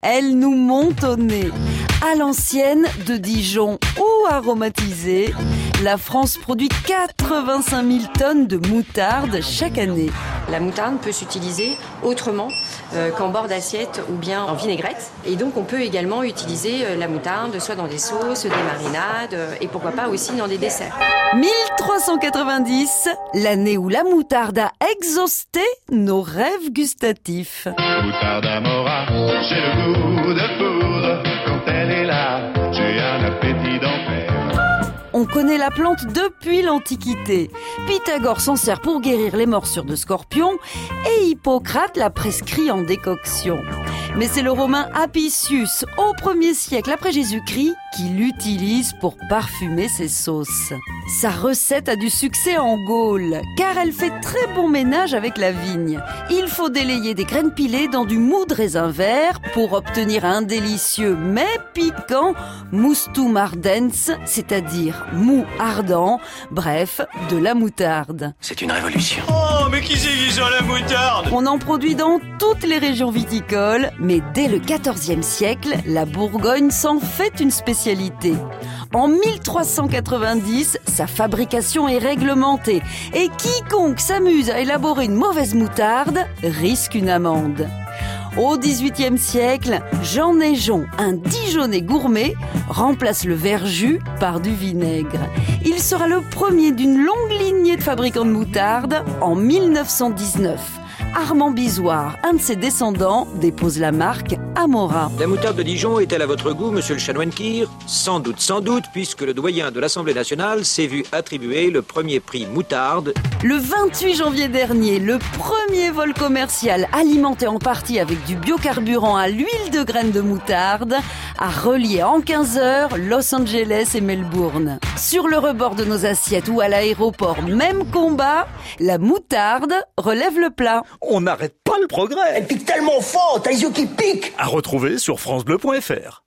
Elle nous monte au nez. À l'ancienne, de Dijon ou aromatisée, la France produit 85 000 tonnes de moutarde chaque année. La moutarde peut s'utiliser autrement euh, qu'en bord d'assiette ou bien en vinaigrette. Et donc on peut également utiliser euh, la moutarde soit dans des sauces, des marinades euh, et pourquoi pas aussi dans des desserts. 1390, l'année où la moutarde a exhausté nos rêves gustatifs. Moutarde Amora, j'ai le goût de. On connaît la plante depuis l'Antiquité. Pythagore s'en sert pour guérir les morsures de scorpions et Hippocrate la prescrit en décoction. Mais c'est le romain Apicius, au 1er siècle après Jésus-Christ, qui l'utilise pour parfumer ses sauces. Sa recette a du succès en Gaule, car elle fait très bon ménage avec la vigne. Il faut délayer des graines pilées dans du mou de raisin vert pour obtenir un délicieux mais piquant moustum ardens, c'est-à-dire mou ardent, bref, de la moutarde. C'est une révolution. Oh, mais qui c'est qui sent la moutarde? On en produit dans toutes les régions viticoles, mais dès le XIVe siècle, la Bourgogne s'en fait une spécialité. En 1390, sa fabrication est réglementée et quiconque s'amuse à élaborer une mauvaise moutarde risque une amende. Au XVIIIe siècle, Jean Neigeon, un Dijonais gourmet, remplace le verjus par du vinaigre. Il sera le premier d'une longue lignée de fabricants de moutarde en 1919. Armand Bisoire, un de ses descendants, dépose la marque Amora. La moutarde de Dijon est-elle à votre goût, monsieur le chanoine Kir Sans doute, sans doute, puisque le doyen de l'Assemblée nationale s'est vu attribuer le premier prix moutarde. Le 28 janvier dernier, le premier vol commercial alimenté en partie avec du biocarburant à l'huile de graines de moutarde a relié en 15 heures Los Angeles et Melbourne. Sur le rebord de nos assiettes ou à l'aéroport, même combat, la moutarde relève le plat. On n'arrête pas le progrès Elle pique tellement fort, t'as les yeux qui piquent À retrouver sur FranceBleu.fr